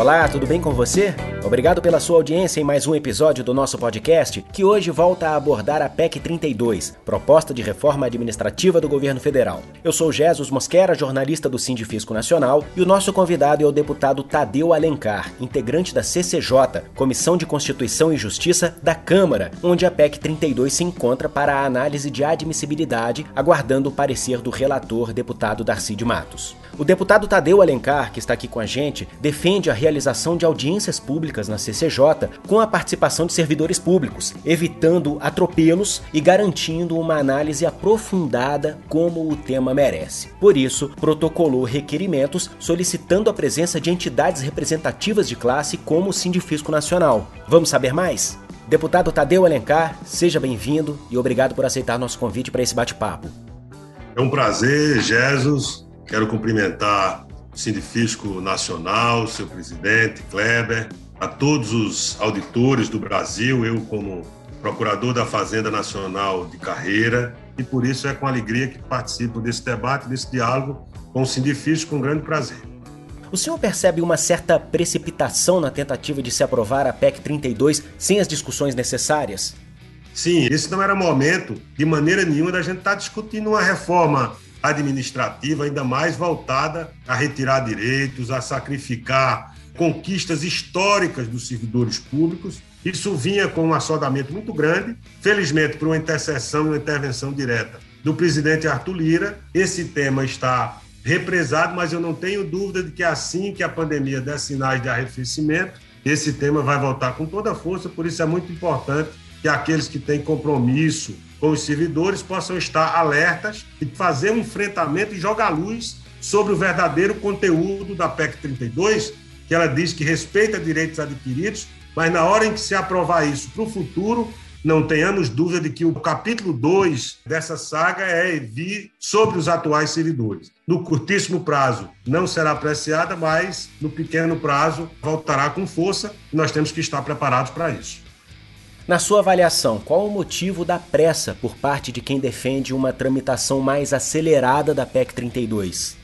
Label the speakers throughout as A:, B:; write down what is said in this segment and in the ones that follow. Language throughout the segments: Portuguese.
A: Olá, tudo bem com você? Obrigado pela sua audiência em mais um episódio do nosso podcast, que hoje volta a abordar a PEC 32, proposta de reforma administrativa do governo federal. Eu sou Jesus Mosquera, jornalista do Sindifisco Nacional, e o nosso convidado é o deputado Tadeu Alencar, integrante da CCJ, Comissão de Constituição e Justiça da Câmara, onde a PEC 32 se encontra para a análise de admissibilidade, aguardando o parecer do relator, deputado Darcy de Matos. O deputado Tadeu Alencar, que está aqui com a gente, defende a realização de audiências públicas na CCJ com a participação de servidores públicos, evitando atropelos e garantindo uma análise aprofundada como o tema merece. Por isso, protocolou requerimentos solicitando a presença de entidades representativas de classe como o Sindifisco Nacional. Vamos saber mais? Deputado Tadeu Alencar, seja bem-vindo e obrigado por aceitar nosso convite para esse bate-papo.
B: É um prazer, Jesus Quero cumprimentar o Sindifisco Nacional, seu presidente, Kleber, a todos os auditores do Brasil, eu como procurador da Fazenda Nacional de carreira, e por isso é com alegria que participo desse debate, desse diálogo com o Sindifisco, com grande prazer.
A: O senhor percebe uma certa precipitação na tentativa de se aprovar a PEC 32 sem as discussões necessárias?
B: Sim, esse não era momento, de maneira nenhuma, da gente estar discutindo uma reforma administrativa ainda mais voltada a retirar direitos, a sacrificar conquistas históricas dos servidores públicos. Isso vinha com um assodamento muito grande, felizmente por uma intercessão e uma intervenção direta do presidente Arthur Lira. Esse tema está represado, mas eu não tenho dúvida de que assim que a pandemia der sinais de arrefecimento, esse tema vai voltar com toda força, por isso é muito importante que aqueles que têm compromisso com os servidores possam estar alertas e fazer um enfrentamento e jogar luz sobre o verdadeiro conteúdo da PEC 32, que ela diz que respeita direitos adquiridos, mas na hora em que se aprovar isso para o futuro, não tenhamos dúvida de que o capítulo 2 dessa saga é vir sobre os atuais servidores. No curtíssimo prazo não será apreciada, mas no pequeno prazo voltará com força e nós temos que estar preparados para isso.
A: Na sua avaliação, qual o motivo da pressa por parte de quem defende uma tramitação mais acelerada da PEC 32?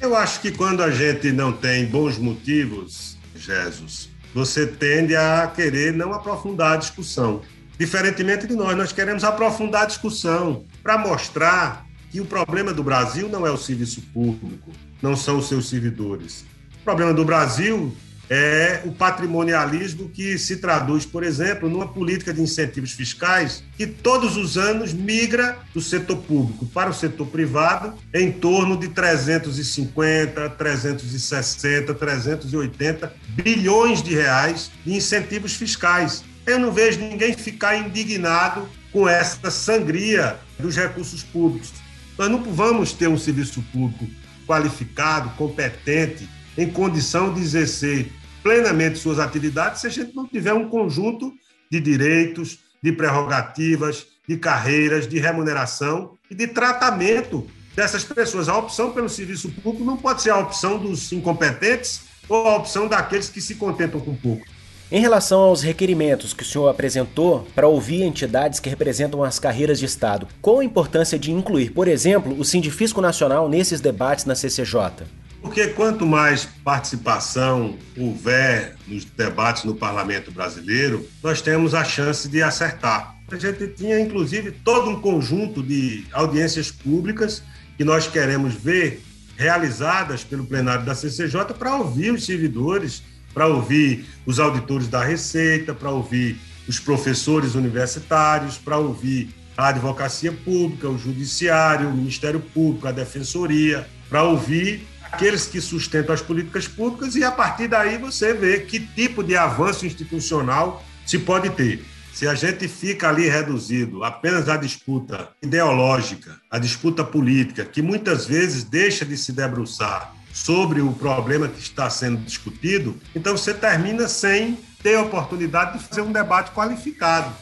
B: Eu acho que quando a gente não tem bons motivos, Jesus, você tende a querer não aprofundar a discussão. Diferentemente de nós, nós queremos aprofundar a discussão para mostrar que o problema do Brasil não é o serviço público, não são os seus servidores. O problema do Brasil é o patrimonialismo que se traduz, por exemplo, numa política de incentivos fiscais que todos os anos migra do setor público para o setor privado em torno de 350, 360, 380 bilhões de reais de incentivos fiscais. Eu não vejo ninguém ficar indignado com essa sangria dos recursos públicos. Nós não vamos ter um serviço público qualificado, competente, em condição de exercer plenamente suas atividades se a gente não tiver um conjunto de direitos, de prerrogativas, de carreiras, de remuneração e de tratamento dessas pessoas. A opção pelo serviço público não pode ser a opção dos incompetentes ou a opção daqueles que se contentam com pouco.
A: Em relação aos requerimentos que o senhor apresentou para ouvir entidades que representam as carreiras de Estado, qual a importância de incluir, por exemplo, o Sindifisco Nacional nesses debates na CCJ?
B: Porque quanto mais participação houver nos debates no parlamento brasileiro, nós temos a chance de acertar. A gente tinha, inclusive, todo um conjunto de audiências públicas que nós queremos ver realizadas pelo plenário da CCJ para ouvir os servidores, para ouvir os auditores da Receita, para ouvir os professores universitários, para ouvir a advocacia pública, o judiciário, o Ministério Público, a defensoria, para ouvir aqueles que sustentam as políticas públicas e a partir daí você vê que tipo de avanço institucional se pode ter. Se a gente fica ali reduzido apenas à disputa ideológica, à disputa política, que muitas vezes deixa de se debruçar sobre o problema que está sendo discutido, então você termina sem ter a oportunidade de fazer um debate qualificado.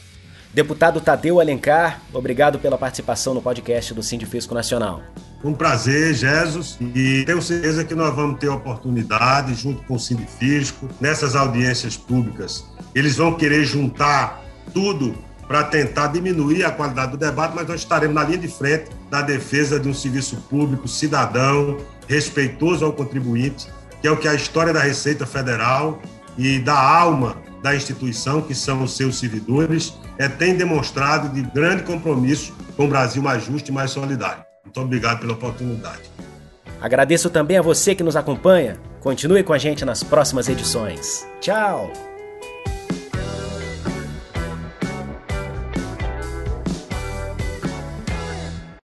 A: Deputado Tadeu Alencar, obrigado pela participação no podcast do Sindifisco Nacional.
B: Um prazer, Jesus, e tenho certeza que nós vamos ter oportunidade, junto com o Sindifisco, nessas audiências públicas. Eles vão querer juntar tudo para tentar diminuir a qualidade do debate, mas nós estaremos na linha de frente da defesa de um serviço público cidadão, respeitoso ao contribuinte, que é o que a história da Receita Federal e da alma da instituição, que são os seus servidores, é, tem demonstrado de grande compromisso com o Brasil mais justo e mais solidário. Muito obrigado pela oportunidade.
A: Agradeço também a você que nos acompanha. Continue com a gente nas próximas edições. Tchau!